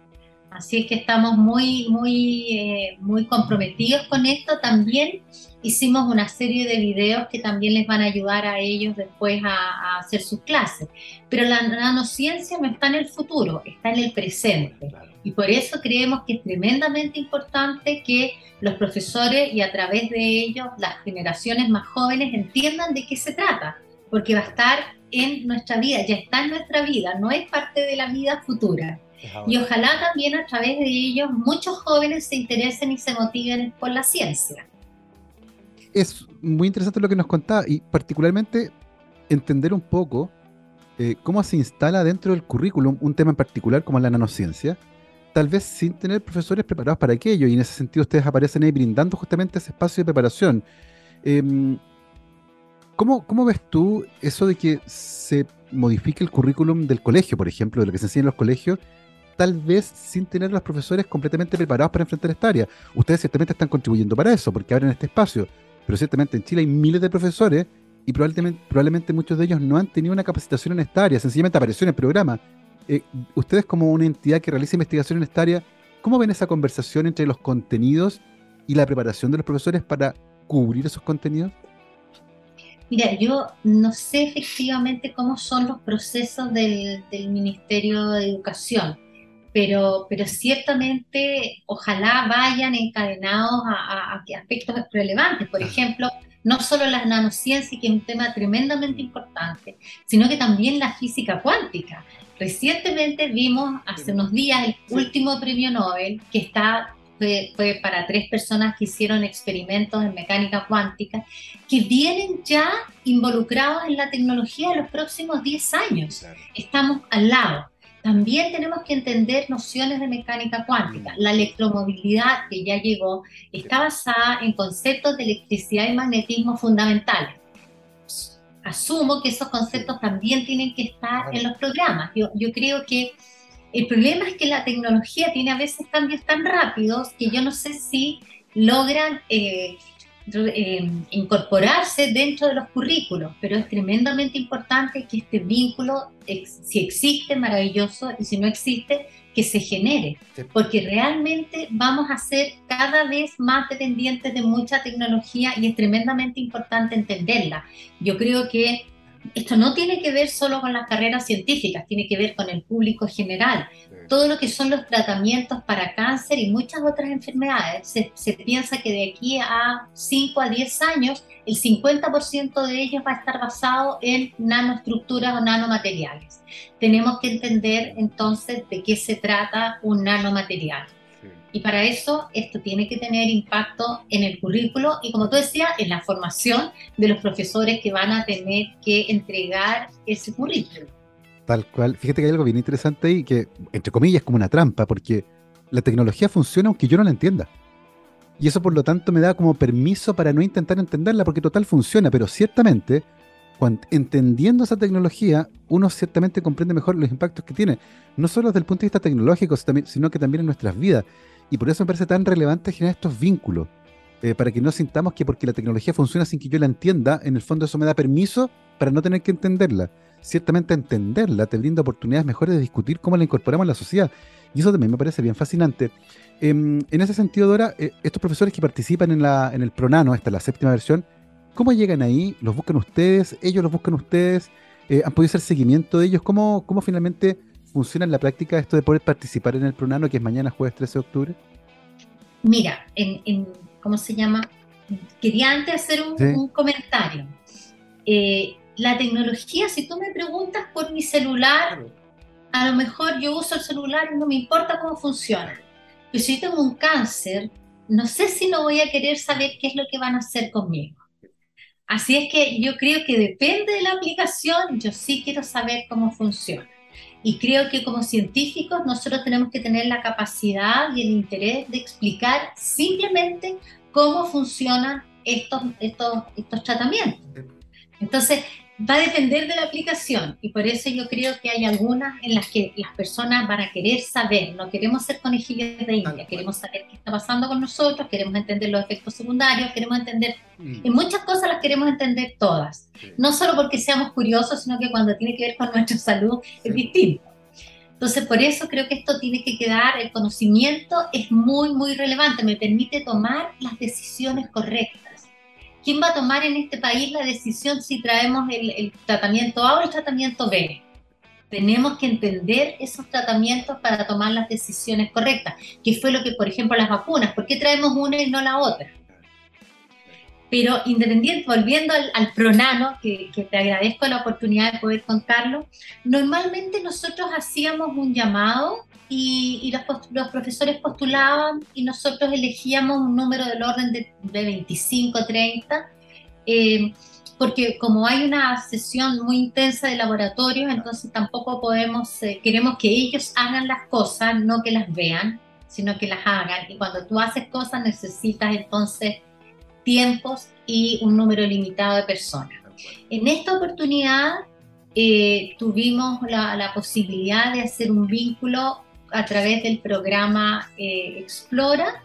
Así es que estamos muy, muy, eh, muy comprometidos con esto. También hicimos una serie de videos que también les van a ayudar a ellos después a, a hacer sus clases. Pero la nanociencia no está en el futuro, está en el presente. Y por eso creemos que es tremendamente importante que los profesores y a través de ellos las generaciones más jóvenes entiendan de qué se trata, porque va a estar en nuestra vida, ya está en nuestra vida, no es parte de la vida futura. Y ojalá también a través de ellos muchos jóvenes se interesen y se motiven por la ciencia. Es muy interesante lo que nos contaba y particularmente entender un poco eh, cómo se instala dentro del currículum un tema en particular como la nanociencia tal vez sin tener profesores preparados para aquello, y en ese sentido ustedes aparecen ahí brindando justamente ese espacio de preparación. Em, ¿cómo, ¿Cómo ves tú eso de que se modifique el currículum del colegio, por ejemplo, de lo que se enseña en los colegios, tal vez sin tener a los profesores completamente preparados para enfrentar esta área? Ustedes ciertamente están contribuyendo para eso, porque abren este espacio, pero ciertamente en Chile hay miles de profesores y probablemente, probablemente muchos de ellos no han tenido una capacitación en esta área, sencillamente apareció en el programa eh, ustedes como una entidad que realiza investigación en esta área, ¿cómo ven esa conversación entre los contenidos y la preparación de los profesores para cubrir esos contenidos? Mira, yo no sé efectivamente cómo son los procesos del, Ministerio de Educación, pero, pero ciertamente ojalá vayan encadenados a, a aspectos relevantes. Por ejemplo, no solo la nanociencia, que es un tema tremendamente importante, sino que también la física cuántica. Recientemente vimos, hace unos días, el último premio Nobel, que está fue, para tres personas que hicieron experimentos en mecánica cuántica, que vienen ya involucrados en la tecnología de los próximos 10 años. Estamos al lado. También tenemos que entender nociones de mecánica cuántica. La electromovilidad que ya llegó está basada en conceptos de electricidad y magnetismo fundamentales asumo que esos conceptos también tienen que estar en los programas. Yo, yo creo que el problema es que la tecnología tiene a veces cambios tan rápidos que yo no sé si logran eh, eh, incorporarse dentro de los currículos, pero es tremendamente importante que este vínculo, si existe, maravilloso, y si no existe, que se genere, porque realmente vamos a ser cada vez más dependientes de mucha tecnología y es tremendamente importante entenderla. Yo creo que esto no tiene que ver solo con las carreras científicas, tiene que ver con el público general. Todo lo que son los tratamientos para cáncer y muchas otras enfermedades. Se, piensa que de aquí a 5 a 10 años, el 50% de ellos va a estar basado en nanoestructuras o nanomateriales. Tenemos que entender entonces de qué se trata un nanomaterial. Y para eso esto tiene que tener impacto en el currículo y como tú decías, en la formación de los profesores que van a tener que entregar ese currículo. Tal cual. Fíjate que hay algo bien interesante ahí que, entre comillas, es como una trampa, porque la tecnología funciona aunque yo no la entienda. Y eso por lo tanto me da como permiso para no intentar entenderla, porque total funciona, pero ciertamente, cuando, entendiendo esa tecnología, uno ciertamente comprende mejor los impactos que tiene, no solo desde el punto de vista tecnológico, sino que también en nuestras vidas. Y por eso me parece tan relevante generar estos vínculos, eh, para que no sintamos que porque la tecnología funciona sin que yo la entienda, en el fondo eso me da permiso para no tener que entenderla. Ciertamente entenderla te brinda oportunidades mejores de discutir cómo la incorporamos en la sociedad. Y eso también me parece bien fascinante. Em, en ese sentido, Dora, eh, estos profesores que participan en, la, en el Pronano, esta es la séptima versión, ¿cómo llegan ahí? ¿Los buscan ustedes? ¿Ellos los buscan ustedes? Eh, ¿Han podido hacer seguimiento de ellos? ¿Cómo, cómo finalmente funciona en la práctica esto de poder participar en el Pronano, que es mañana, jueves 13 de octubre? Mira, en, ¿cómo se llama? Quería antes hacer un, comentario. Eh, la tecnología, si tú me preguntas por mi celular, a lo mejor yo uso el celular y no me importa cómo funciona. Pero si yo tengo un cáncer, no sé si no voy a querer saber qué es lo que van a hacer conmigo. Así es que yo creo que depende de la aplicación, yo sí quiero saber cómo funciona. Y creo que como científicos nosotros tenemos que tener la capacidad y el interés de explicar simplemente cómo funcionan estos, estos, estos tratamientos. Entonces, va a depender de la aplicación. Y por eso yo creo que hay algunas en las que las personas van a querer saber, no queremos ser conejillos de India, queremos saber qué está pasando con nosotros, queremos entender los efectos secundarios, queremos entender, mm. y muchas cosas las queremos entender todas, no solo porque seamos curiosos, sino que cuando tiene que ver con nuestra salud es distinto. Entonces, por eso creo que esto tiene que quedar, el conocimiento es muy, muy relevante, me permite tomar las decisiones correctas ¿quién va a tomar en este país la decisión si traemos el, tratamiento A o el tratamiento B? Tenemos que entender esos tratamientos para tomar las decisiones correctas, que fue lo que, por ejemplo, las vacunas, ¿por qué traemos una y no la otra? Pero independiente, volviendo al, pronano, que, te agradezco la oportunidad de poder contarlo, normalmente nosotros hacíamos un llamado y, los, profesores postulaban y nosotros elegíamos un número del orden de, 25, 30, eh, porque como hay una sesión muy intensa de laboratorio, entonces tampoco podemos, eh, queremos que ellos hagan las cosas, no que las vean, sino que las hagan. Y cuando tú haces cosas necesitas entonces tiempos y un número limitado de personas. En esta oportunidad eh, tuvimos la, la, posibilidad de hacer un vínculo a través del programa eh, Explora,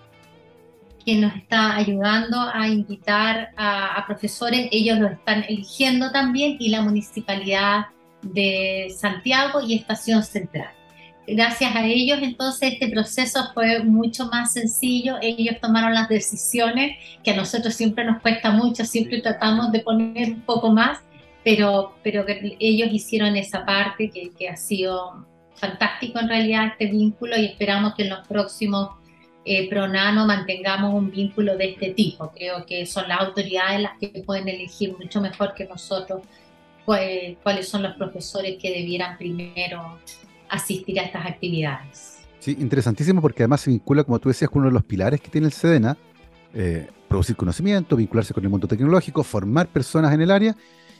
que nos está ayudando a invitar a, profesores, ellos lo están eligiendo también, y la Municipalidad de Santiago y Estación Central. Gracias a ellos entonces este proceso fue mucho más sencillo, ellos tomaron las decisiones que a nosotros siempre nos cuesta mucho, siempre tratamos de poner un poco más, pero, pero ellos hicieron esa parte que, que ha sido fantástico en realidad este vínculo y esperamos que en los próximos eh, mantengamos un vínculo de este tipo. Creo que son las autoridades las que pueden elegir mucho mejor que nosotros cuáles son los profesores que debieran primero asistir a estas actividades. Sí, interesantísimo porque además se vincula, como tú decías, con uno de los pilares que tiene el SEDENA, eh, producir conocimiento, vincularse con el mundo tecnológico, formar personas en el área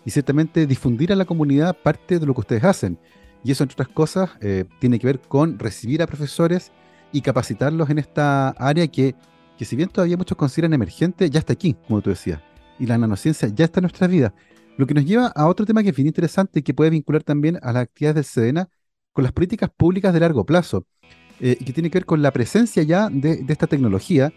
y ciertamente difundir a la comunidad parte de lo que ustedes hacen. Y eso, entre otras cosas, eh, tiene que ver con recibir a profesores y capacitarlos en esta área que, que, si bien todavía muchos consideran emergente, ya está aquí, como tú decías. Y la nanociencia ya está en nuestra vida. Lo que nos lleva a otro tema que es bien interesante y que puede vincular también a las actividades del SEDENA con las políticas públicas de largo plazo, eh, que tiene que ver con la presencia ya de, esta tecnología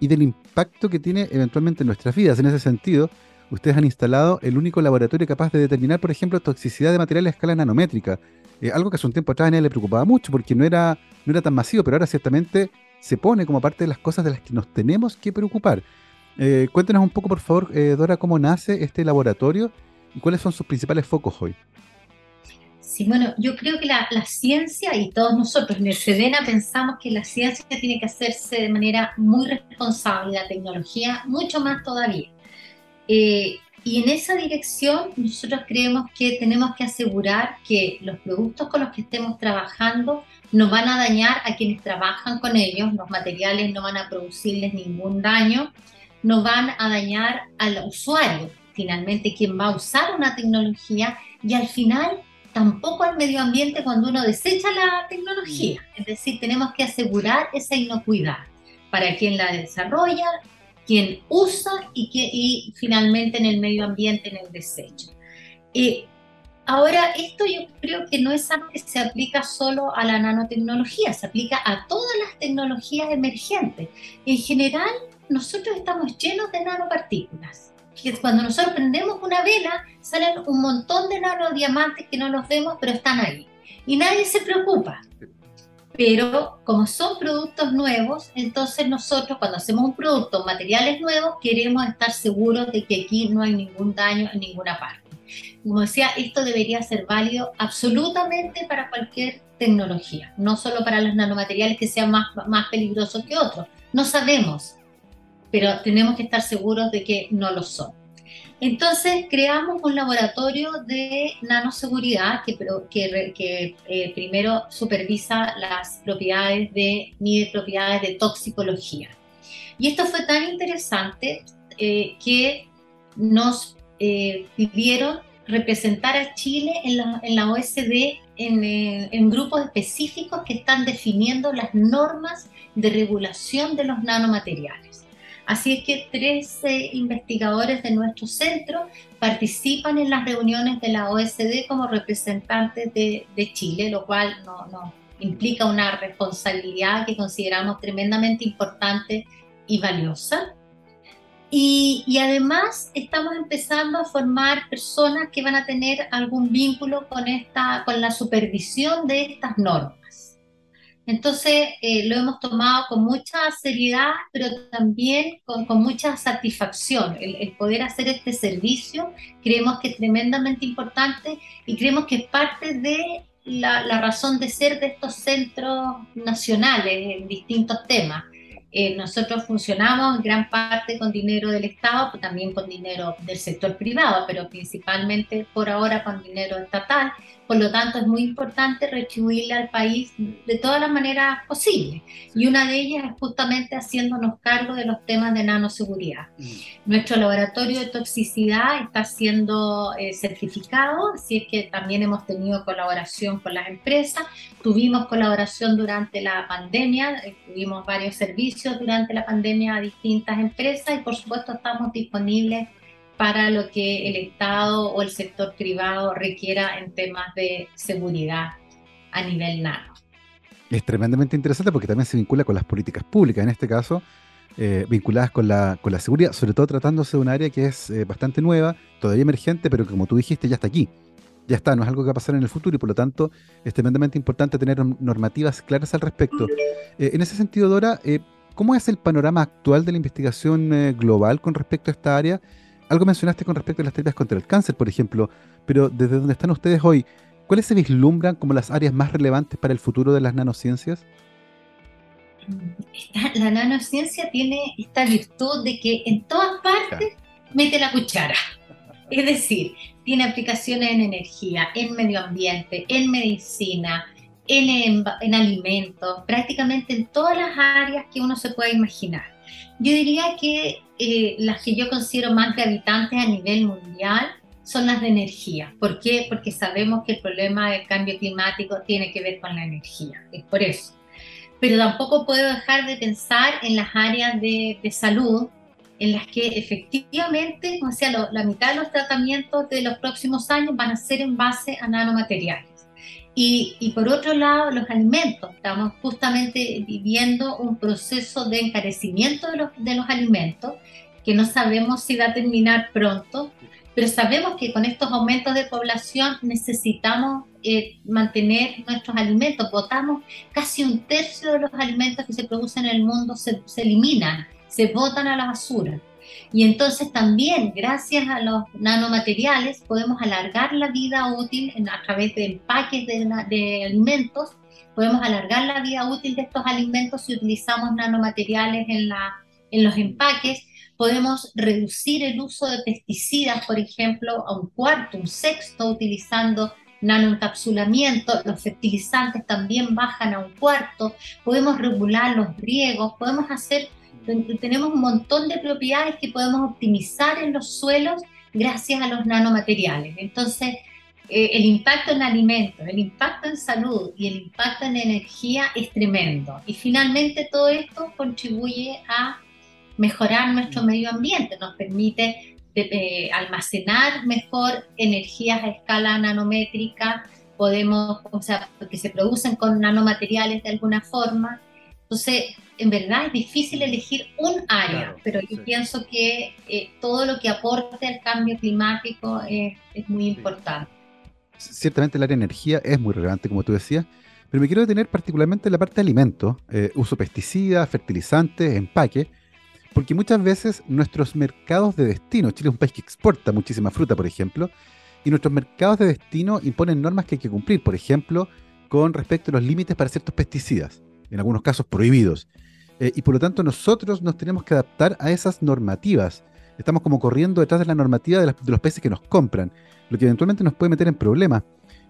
y del impacto que tiene eventualmente en nuestras vidas. En ese sentido, ustedes han instalado el único laboratorio capaz de determinar, por ejemplo, toxicidad de materiales a escala nanométrica. Eh, algo que hace un tiempo atrás a nadie le preocupaba mucho porque no era, no era tan masivo, pero ahora ciertamente se pone como parte de las cosas de las que nos tenemos que preocupar. Eh, cuéntenos un poco, por favor, eh, Dora, cómo nace este laboratorio y cuáles son sus principales focos hoy. Sí, bueno, yo creo que la, ciencia y todos nosotros en el SEDENA pensamos que la ciencia tiene que hacerse de manera muy responsable, la tecnología mucho más todavía. Eh, y en esa dirección nosotros creemos que tenemos que asegurar que los productos con los que estemos trabajando no van a dañar a quienes trabajan con ellos, los materiales no van a producirles ningún daño, no van a dañar al usuario, finalmente quien va a usar una tecnología y al final tampoco al medio ambiente cuando uno desecha la tecnología. Es decir, tenemos que asegurar esa inocuidad para quien la desarrolla, quien usa y, que, y finalmente en el medio ambiente, en el desecho. Eh, ahora, esto yo creo que no es algo que se aplica solo a la nanotecnología, se aplica a todas las tecnologías emergentes. En general, nosotros estamos llenos de nanopartículas cuando nosotros prendemos una vela, salen un montón de nanodiamantes que no los vemos, pero están ahí. Y nadie se preocupa. Pero como son productos nuevos, entonces nosotros cuando hacemos un producto, materiales nuevos, queremos estar seguros de que aquí no hay ningún daño en ninguna parte. Como decía, esto debería ser válido absolutamente para cualquier tecnología, no solo para los nanomateriales que sean más, más peligrosos que otros. No sabemos, pero tenemos que estar seguros de que no lo son. Entonces creamos un laboratorio de nanoseguridad que, que, que eh, primero supervisa las propiedades de, mide propiedades de toxicología. Y esto fue tan interesante eh, que nos eh, pidieron representar a Chile en la, en la OSD en, en, grupos específicos que están definiendo las normas de regulación de los nanomateriales. Así es que 13 investigadores de nuestro centro participan en las reuniones de la OSD como representantes de, Chile, lo cual no, implica una responsabilidad que consideramos tremendamente importante y valiosa. Y, y, además estamos empezando a formar personas que van a tener algún vínculo con, esta, con la supervisión de estas normas. Entonces eh, lo hemos tomado con mucha seriedad, pero también con, mucha satisfacción. El, poder hacer este servicio creemos que es tremendamente importante y creemos que es parte de la, la razón de ser de estos centros nacionales en distintos temas. Eh, nosotros funcionamos en gran parte con dinero del Estado, pero también con dinero del sector privado, pero principalmente por ahora con dinero estatal. Por lo tanto, es muy importante retribuirle al país de todas las maneras posibles. Y una de ellas es justamente haciéndonos cargo de los temas de nanoseguridad. Mm. Nuestro laboratorio de toxicidad está siendo eh, certificado, así es que también hemos tenido colaboración con las empresas. Tuvimos colaboración durante la pandemia, eh, tuvimos varios servicios durante la pandemia a distintas empresas y por supuesto estamos disponibles para lo que el Estado o el sector privado requiera en temas de seguridad a nivel nano. Es tremendamente interesante porque también se vincula con las políticas públicas, en este caso, eh, vinculadas con la, con la seguridad, sobre todo tratándose de un área que es eh, bastante nueva, todavía emergente, pero que como tú dijiste ya está aquí. Ya está, no es algo que va a pasar en el futuro y por lo tanto es tremendamente importante tener normativas claras al respecto. Eh, en ese sentido, Dora, ¿cómo es el panorama actual de la investigación global con respecto a esta área? Algo mencionaste con respecto a las terapias contra el cáncer, por ejemplo, pero desde donde están ustedes hoy, ¿cuáles se vislumbran como las áreas más relevantes para el futuro de las nanociencias? la nanociencia tiene esta virtud de que en todas partes mete la cuchara. Es decir, tiene aplicaciones en energía, en medio ambiente, en medicina, en, en alimentos, prácticamente en todas las áreas que uno se pueda imaginar. Yo diría que eh, las que yo considero más habitantes a nivel mundial son las de energía. ¿Por qué? Porque sabemos que el problema del cambio climático tiene que ver con la energía, es por eso. Pero tampoco puedo dejar de pensar en las áreas de, salud, en las que efectivamente, o sea, la mitad de los tratamientos de los próximos años van a ser en base a nanomateriales. Y, por otro lado, los alimentos. Estamos justamente viviendo un proceso de encarecimiento de los, de los alimentos que no sabemos si va a terminar pronto, pero sabemos que con estos aumentos de población necesitamos eh, mantener nuestros alimentos. Botamos casi un tercio de los alimentos que se producen en el mundo, se, se eliminan, se botan a la basura. Y entonces también, gracias a los nanomateriales, podemos alargar la vida útil a través de empaques de, alimentos, podemos alargar la vida útil de estos alimentos si utilizamos nanomateriales en, la, en los empaques, podemos reducir el uso de pesticidas, por ejemplo, a un cuarto, un sexto, utilizando nanoencapsulamiento, los fertilizantes también bajan a un cuarto, podemos regular los riegos, podemos hacer tenemos un montón de propiedades que podemos optimizar en los suelos gracias a los nanomateriales. Entonces, eh, el impacto en alimentos, el impacto en salud y el impacto en energía es tremendo. Y finalmente todo esto contribuye a mejorar nuestro medio ambiente, nos permite eh, almacenar mejor energías a escala nanométrica, podemos, o sea, que se producen con nanomateriales de alguna forma. Entonces, en verdad es difícil elegir un área, pero yo pienso que eh, todo lo que aporte al cambio climático es, muy importante. Ciertamente el área de energía es muy relevante, como tú decías, pero me quiero detener particularmente en la parte de alimentos, eh, uso pesticidas, fertilizantes, empaque, porque muchas veces nuestros mercados de destino, Chile es un país que exporta muchísima fruta, por ejemplo, y nuestros mercados de destino imponen normas que hay que cumplir, por ejemplo, con respecto a los límites para ciertos pesticidas, en algunos casos prohibidos. Eh, y por lo tanto nosotros nos tenemos que adaptar a esas normativas. Estamos como corriendo detrás de la normativa de, los peces que nos compran, lo que eventualmente nos puede meter en problemas.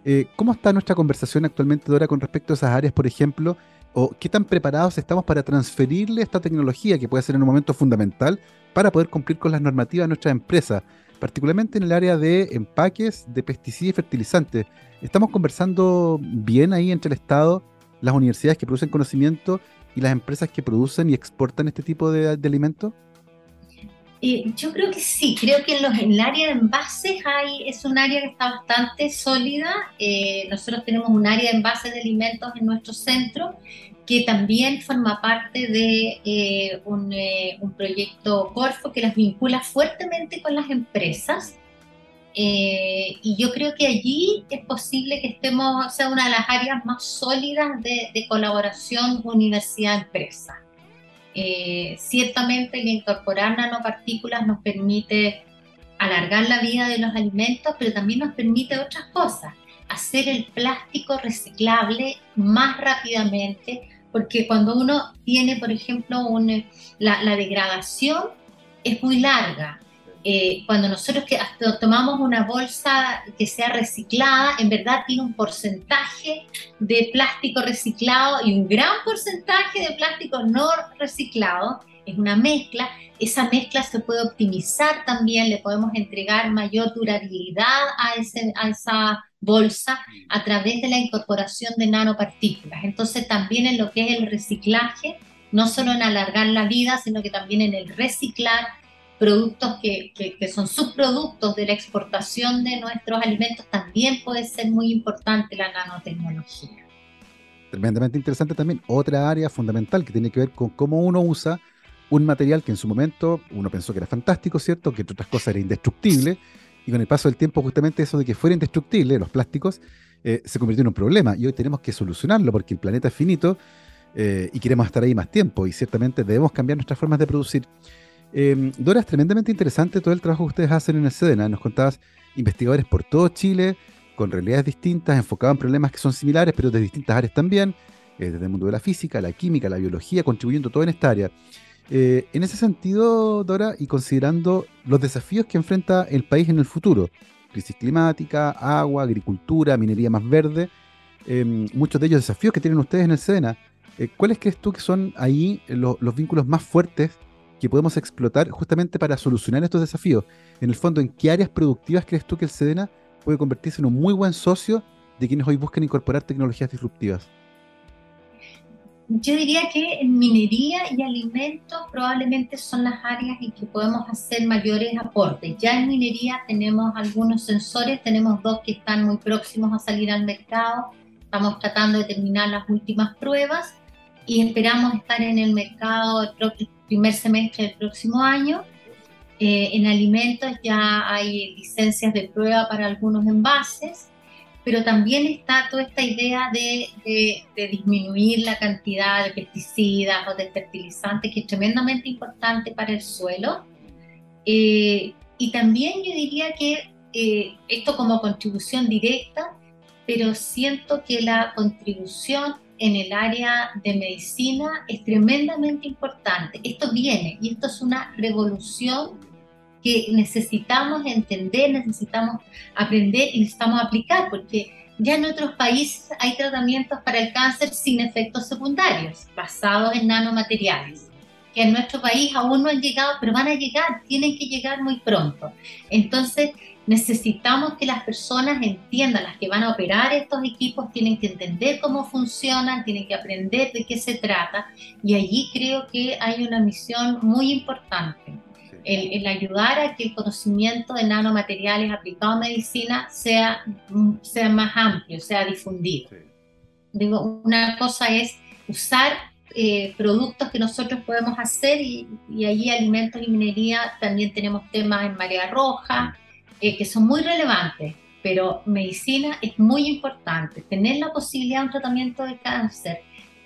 Eh, ¿Cómo está nuestra conversación actualmente, Dora, con respecto a esas áreas, por ejemplo? ¿O qué tan preparados estamos para transferirle esta tecnología que puede ser en un momento fundamental para poder cumplir con las normativas de nuestras empresas, particularmente en el área de empaques, de pesticidas y fertilizantes? ¿Estamos conversando bien ahí entre el Estado, las universidades que producen conocimiento y las empresas que producen y exportan este tipo de, alimentos? Eh, yo creo que sí, creo que en, los, el área de envases hay, es un área que está bastante sólida. Eh, nosotros tenemos un área de envases de alimentos en nuestro centro que también forma parte de eh, un, un, proyecto Corfo que las vincula fuertemente con las empresas eh, y yo creo que allí es posible que estemos, o sea, una de las áreas más sólidas de, colaboración universidad-empresa. Eh, ciertamente el incorporar nanopartículas nos permite alargar la vida de los alimentos, pero también nos permite otras cosas, hacer el plástico reciclable más rápidamente, porque cuando uno tiene, por ejemplo, la, la degradación es muy larga, eh, cuando nosotros que tomamos una bolsa que sea reciclada, en verdad tiene un porcentaje de plástico reciclado y un gran porcentaje de plástico no reciclado. Es una mezcla. Esa mezcla se puede optimizar también, le podemos entregar mayor durabilidad a, ese, a esa bolsa a través de la incorporación de nanopartículas. Entonces también en lo que es el reciclaje, no solo en alargar la vida, sino que también en el reciclar productos que, son subproductos de la exportación de nuestros alimentos, también puede ser muy importante la nanotecnología. Tremendamente interesante también otra área fundamental que tiene que ver con cómo uno usa un material que en su momento uno pensó que era fantástico, ¿cierto? Que entre otras cosas era indestructible, y con el paso del tiempo justamente eso de que fuera indestructible, los plásticos, eh, se convirtió en un problema, y hoy tenemos que solucionarlo porque el planeta es finito eh, y queremos estar ahí más tiempo, y ciertamente debemos cambiar nuestras formas de producir. Eh, Dora, es tremendamente interesante todo el trabajo que ustedes hacen en el SEDENA. Nos contabas investigadores por todo Chile, con realidades distintas, enfocados en problemas que son similares, pero de distintas áreas también, eh, desde el mundo de la física, la química, la biología, contribuyendo todo en esta área. Eh, en ese sentido, Dora, y considerando los desafíos que enfrenta el país en el futuro, crisis climática, agua, agricultura, minería más verde, em, muchos de ellos desafíos que tienen ustedes en el SEDENA, ¿cuáles crees tú que son ahí los vínculos más fuertes que podemos explotar justamente para solucionar estos desafíos? En el fondo, ¿en qué áreas productivas crees tú que el SEDENA puede convertirse en un muy buen socio de quienes hoy buscan incorporar tecnologías disruptivas? Yo diría que minería y alimentos probablemente son las áreas en que podemos hacer mayores aportes. Ya en minería tenemos algunos sensores, tenemos dos que están muy próximos a salir al mercado, estamos tratando de terminar las últimas pruebas y esperamos estar en el mercado el, primer semestre del próximo año. Eh, en alimentos ya hay licencias de prueba para algunos envases, pero también está toda esta idea de, de, disminuir la cantidad de pesticidas o de fertilizantes, que es tremendamente importante para el suelo. Eh, y también yo diría que eh, esto como contribución directa, pero siento que la contribución en el área de medicina es tremendamente importante. Esto viene y esto es una revolución que necesitamos entender, necesitamos aprender y necesitamos aplicar, porque ya en otros países hay tratamientos para el cáncer sin efectos secundarios, basados en nanomateriales, que en nuestro país aún no han llegado, pero van a llegar, tienen que llegar muy pronto. Entonces, necesitamos que las personas entiendan, las que van a operar estos equipos tienen que entender cómo funcionan, tienen que aprender de qué se trata y allí creo que hay una misión muy importante. El, ayudar a que el conocimiento de nanomateriales aplicado a medicina sea, sea más amplio, sea difundido. Digo, una cosa es usar eh, productos que nosotros podemos hacer y, y allí alimentos y minería también tenemos temas en marea roja, eh, que son muy relevantes, pero medicina es muy importante. Tener la posibilidad de un tratamiento de cáncer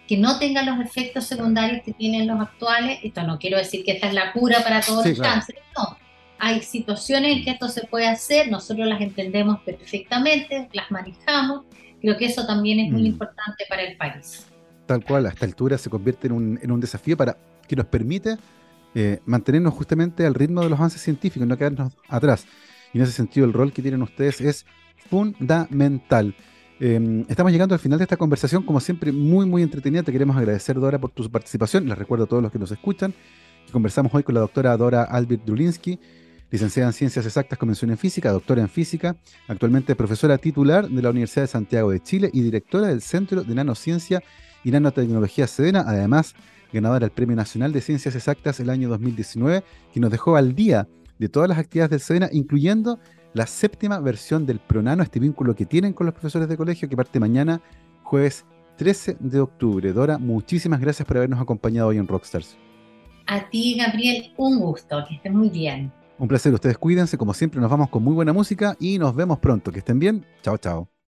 que no tenga los efectos secundarios que tienen los actuales, esto no quiero decir que esta es la cura para todos los cánceres, no. Hay situaciones en que esto se puede hacer, nosotros las entendemos perfectamente, las manejamos, creo que eso también es muy mm. importante para el país. Tal cual, a esta altura se convierte en un, en un desafío para que nos permite eh, mantenernos justamente al ritmo de los avances científicos, no quedarnos atrás. Y en ese sentido el rol que tienen ustedes es fundamental. Em, estamos llegando al final de esta conversación, como siempre, muy, muy entretenida. Te queremos agradecer, Dora, por tu participación. Les recuerdo a todos los que nos escuchan que conversamos hoy con la doctora Dora Albert Drulinsky, licenciada en Ciencias Exactas con mención en Física, doctora en Física, actualmente profesora titular de la Universidad de Santiago de Chile y directora del Centro de Nanociencia y Nanotecnología Sedena, además ganadora del Premio Nacional de Ciencias Exactas el año 2019, que nos dejó al día de todas las actividades del SEDENA, incluyendo la séptima versión del Pronano, este vínculo que tienen con los profesores de colegio, que parte mañana, jueves 13 de octubre. Dora, muchísimas gracias por habernos acompañado hoy en Rockstars. A ti, Gabriel, un gusto, que estén muy bien. Un placer, ustedes cuídense, como siempre nos vamos con muy buena música y nos vemos pronto. Que estén bien, chao, chao.